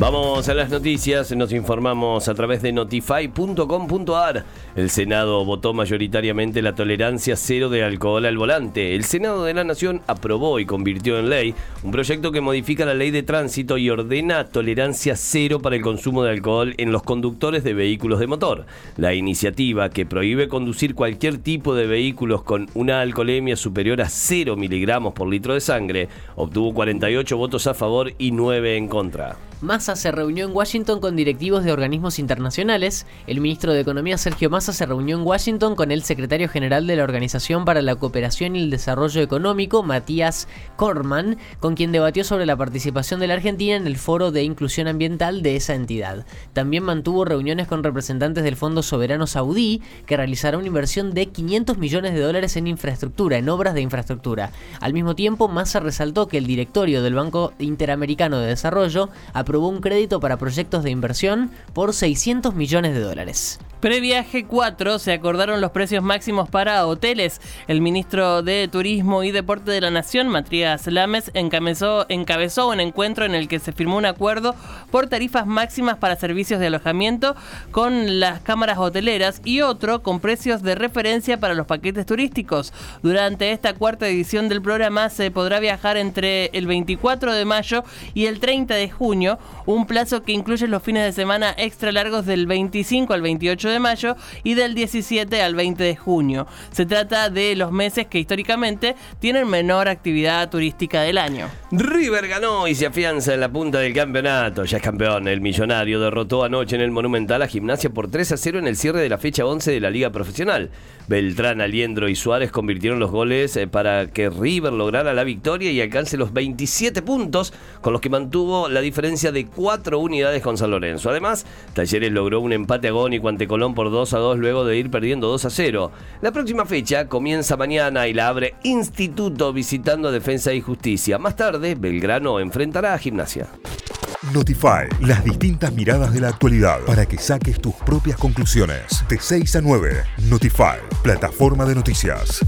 Vamos a las noticias, nos informamos a través de notify.com.ar. El Senado votó mayoritariamente la tolerancia cero de alcohol al volante. El Senado de la Nación aprobó y convirtió en ley un proyecto que modifica la ley de tránsito y ordena tolerancia cero para el consumo de alcohol en los conductores de vehículos de motor. La iniciativa, que prohíbe conducir cualquier tipo de vehículos con una alcoholemia superior a 0 miligramos por litro de sangre, obtuvo 48 votos a favor y 9 en contra. Massa se reunió en Washington con directivos de organismos internacionales. El ministro de Economía Sergio Massa se reunió en Washington con el secretario general de la Organización para la Cooperación y el Desarrollo Económico, Matías Korman, con quien debatió sobre la participación de la Argentina en el Foro de Inclusión Ambiental de esa entidad. También mantuvo reuniones con representantes del Fondo Soberano Saudí, que realizará una inversión de 500 millones de dólares en infraestructura, en obras de infraestructura. Al mismo tiempo, Massa resaltó que el directorio del Banco Interamericano de Desarrollo aprobó un crédito para proyectos de inversión por 600 millones de dólares. Previa G4 se acordaron los precios máximos para hoteles. El ministro de Turismo y Deporte de la Nación, Matías Lames, encabezó, encabezó un encuentro en el que se firmó un acuerdo por tarifas máximas para servicios de alojamiento con las cámaras hoteleras y otro con precios de referencia para los paquetes turísticos. Durante esta cuarta edición del programa se podrá viajar entre el 24 de mayo y el 30 de junio, un plazo que incluye los fines de semana extra largos del 25 al 28 de mayo y del 17 al 20 de junio. Se trata de los meses que históricamente tienen menor actividad turística del año. River ganó y se afianza en la punta del campeonato. Ya es campeón. El millonario derrotó anoche en el Monumental a Gimnasia por 3 a 0 en el cierre de la fecha 11 de la Liga Profesional. Beltrán, Aliendro y Suárez convirtieron los goles eh, para que River lograra la victoria y alcance los 27 puntos, con los que mantuvo la diferencia de 4 unidades con San Lorenzo. Además, Talleres logró un empate agónico ante Colón por 2 a 2 luego de ir perdiendo 2 a 0. La próxima fecha comienza mañana y la abre Instituto visitando Defensa y Justicia. Más tarde, Belgrano enfrentará a Gimnasia. Notify, las distintas miradas de la actualidad para que saques tus propias conclusiones. De 6 a 9, Notify, plataforma de noticias.